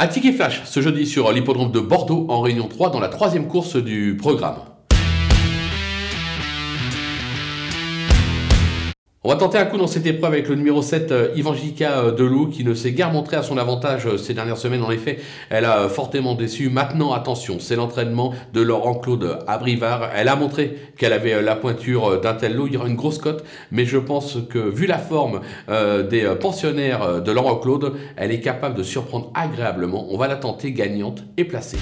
Un ticket flash ce jeudi sur l'hippodrome de Bordeaux en Réunion 3 dans la troisième course du programme. On va tenter un coup dans cette épreuve avec le numéro 7, euh, Evangelica euh, Delou, qui ne s'est guère montré à son avantage euh, ces dernières semaines. En effet, elle a fortement déçu. Maintenant, attention, c'est l'entraînement de Laurent-Claude Abrivard. Elle a montré qu'elle avait la pointure d'un tel lot. Il y aura une grosse cote, mais je pense que, vu la forme des pensionnaires de Laurent-Claude, elle est capable de surprendre agréablement. On va la tenter gagnante et placée.